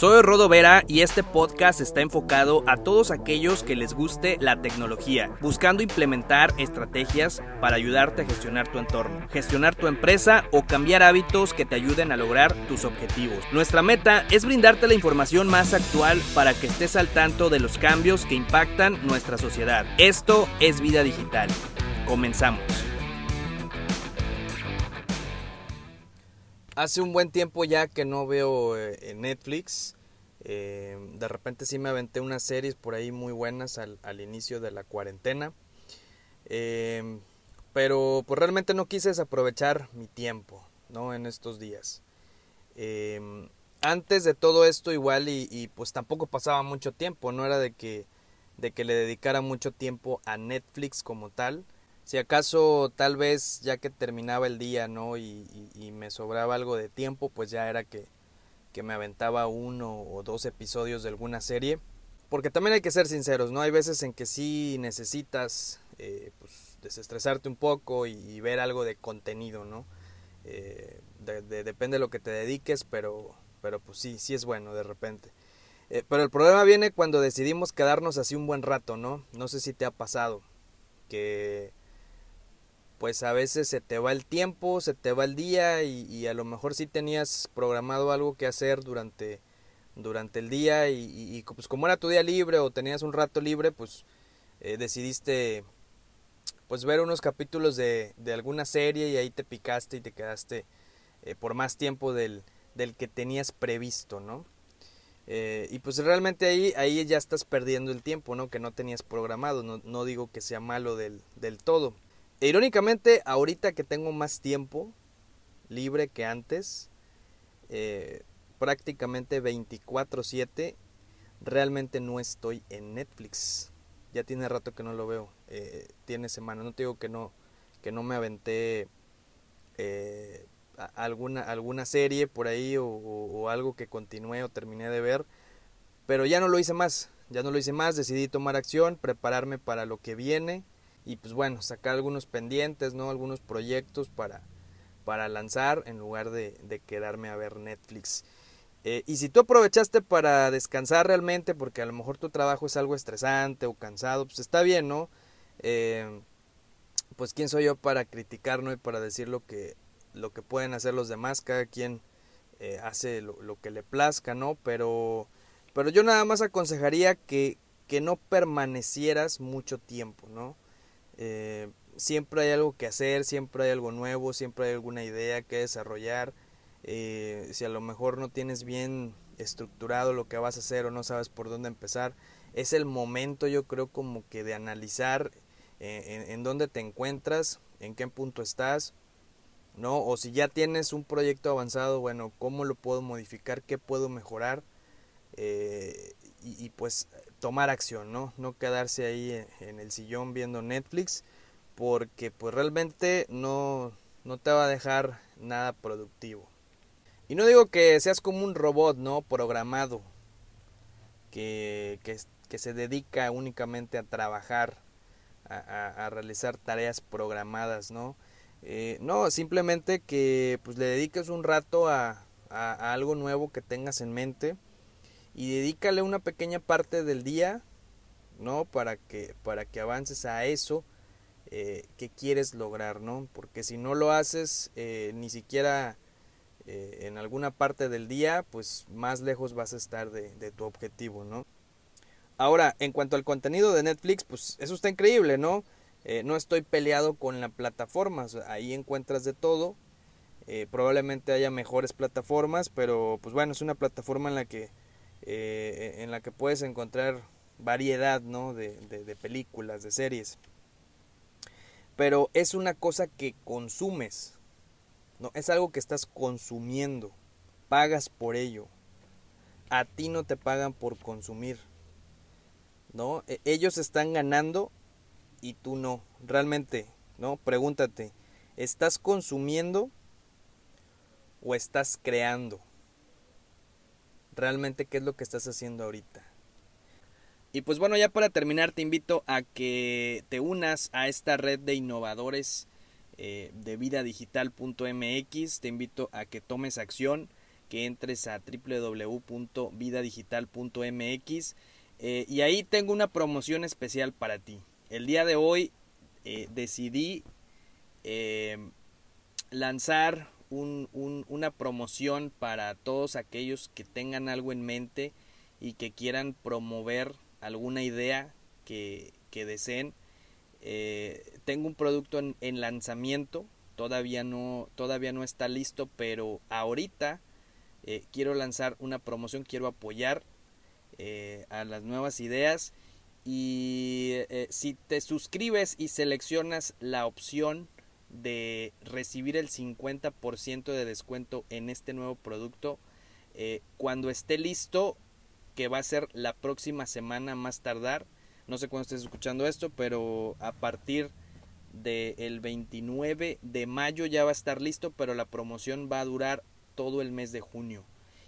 Soy Rodo Vera y este podcast está enfocado a todos aquellos que les guste la tecnología, buscando implementar estrategias para ayudarte a gestionar tu entorno, gestionar tu empresa o cambiar hábitos que te ayuden a lograr tus objetivos. Nuestra meta es brindarte la información más actual para que estés al tanto de los cambios que impactan nuestra sociedad. Esto es Vida Digital. Comenzamos. Hace un buen tiempo ya que no veo eh, Netflix. Eh, de repente sí me aventé unas series por ahí muy buenas al, inicio de la cuarentena. Eh, pero pues realmente no quise desaprovechar mi tiempo, ¿no? En estos días. antes de todo esto igual y, pues tampoco pasaba mucho tiempo, no era de que, de que le dedicara mucho tiempo a Netflix como tal si acaso tal vez ya que terminaba el día, ¿no? Y, me sobraba algo de tiempo, pues ya era que, que, me aventaba uno o dos episodios de alguna serie. Porque también hay que ser sinceros, ¿no? Hay veces en que sí necesitas eh, pues, desestresarte un poco y, ver algo de contenido, ¿no? Eh, depende de lo que te dediques, pero, pero pues sí, sí es bueno de repente. Eh, pero el problema viene cuando decidimos quedarnos así un buen rato, ¿no? No sé si te ha pasado que pues a veces se te va el tiempo, se te va el día y, a lo mejor sí tenías programado algo que hacer durante, durante el día y, pues como era tu día libre o tenías un rato libre, pues eh, decidiste pues ver unos capítulos de, de, alguna serie y ahí te picaste y te quedaste eh, por más tiempo del, del, que tenías previsto, ¿no? Eh, y pues realmente ahí, ahí ya estás perdiendo el tiempo, ¿no? Que no tenías programado, no, no digo que sea malo del, del todo. Irónicamente, ahorita que tengo más tiempo libre que antes, eh, prácticamente 24/7, realmente no estoy en Netflix. Ya tiene rato que no lo veo. Eh, tiene semana. No te digo que no, que no me aventé eh, alguna, alguna serie por ahí o, o, algo que continué o terminé de ver. Pero ya no lo hice más. Ya no lo hice más. Decidí tomar acción, prepararme para lo que viene y pues bueno, sacar algunos pendientes, ¿no? Algunos proyectos para, para lanzar en lugar de, quedarme a ver Netflix. Eh, y si tú aprovechaste para descansar realmente, porque a lo mejor tu trabajo es algo estresante o cansado, pues está bien, ¿no? Eh, pues quién soy yo para criticar, ¿no? Y para decir lo que, lo que pueden hacer los demás, cada quien eh, hace lo, lo, que le plazca, ¿no? Pero, pero yo nada más aconsejaría que, que no permanecieras mucho tiempo, ¿no? Eh, siempre hay algo que hacer, siempre hay algo nuevo, siempre hay alguna idea que desarrollar. Eh, si a lo mejor no tienes bien estructurado lo que vas a hacer o no sabes por dónde empezar, es el momento yo creo como que de analizar eh, en, dónde te encuentras, en qué punto estás, ¿no? O si ya tienes un proyecto avanzado, bueno, ¿cómo lo puedo modificar? ¿Qué puedo mejorar? y, pues tomar acción, ¿no? No quedarse ahí en el sillón viendo Netflix porque pues realmente no, no te va a dejar nada productivo. Y no digo que seas como un robot, ¿no? Programado, que, que, se dedica únicamente a trabajar, a, realizar tareas programadas, ¿no? Eh, no, simplemente que pues le dediques un rato a, a algo nuevo que tengas en mente y dedícale una pequeña parte del día, ¿no? Para que, para que avances a eso eh, que quieres lograr, ¿no? Porque si no lo haces eh, ni siquiera eh, en alguna parte del día, pues más lejos vas a estar de, de, tu objetivo, ¿no? Ahora, en cuanto al contenido de Netflix, pues eso está increíble, ¿no? no estoy peleado con la plataforma, ahí encuentras de todo. probablemente haya mejores plataformas, pero pues bueno, es una plataforma en la que eh, en la que puedes encontrar variedad ¿no? de, de, películas, de series. Pero es una cosa que consumes, ¿no? es algo que estás consumiendo, pagas por ello. A ti no te pagan por consumir. ¿no? E, ellos están ganando y tú no. Realmente, ¿no? Pregúntate, ¿estás consumiendo o estás creando? Realmente qué es lo que estás haciendo ahorita. Y pues bueno, ya para terminar te invito a que te unas a esta red de innovadores eh, de vidadigital.mx. Te invito a que tomes acción, que entres a www.vidadigital.mx eh, y ahí tengo una promoción especial para ti. El día de hoy eh, decidí lanzar una promoción para todos aquellos que tengan algo en mente y que quieran promover alguna idea que, que deseen. Eh, tengo un producto en, lanzamiento, todavía no, todavía no está listo, pero ahorita eh, quiero lanzar una promoción, quiero apoyar eh, a las nuevas ideas y si te suscribes y seleccionas la opción de recibir el 50% de descuento en este nuevo producto, cuando esté listo, que va a ser la próxima semana más tardar, no sé cuándo estés escuchando esto, pero a partir del 29 de mayo ya va a estar listo, pero la promoción va a durar todo el mes de junio.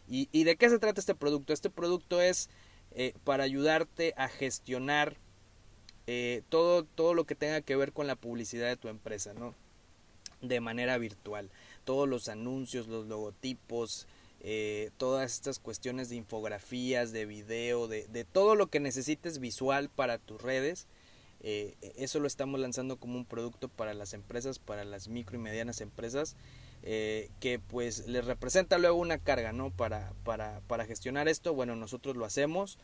¿Y, de qué se trata este producto? Este producto es eh, para ayudarte a gestionar eh, todo, todo lo que tenga que ver con la publicidad de tu empresa, ¿no? De manera virtual. Todos los anuncios, los logotipos, eh, todas estas cuestiones de infografías, de video, de, de, todo lo que necesites visual para tus redes. Eh, eso lo estamos lanzando como un producto para las empresas, para las micro y medianas empresas, eh, que pues les representa luego una carga, ¿no? Para, para, para gestionar esto, bueno, nosotros lo hacemos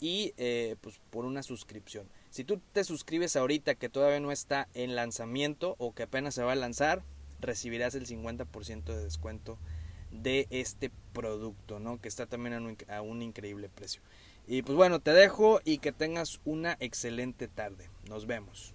y pues por una suscripción. Si tú te suscribes ahorita que todavía no está en lanzamiento o que apenas se va a lanzar, recibirás el 50% de descuento de este producto, ¿no? Que está también a un, a un increíble precio. Y pues bueno, te dejo y que tengas una excelente tarde. Nos vemos.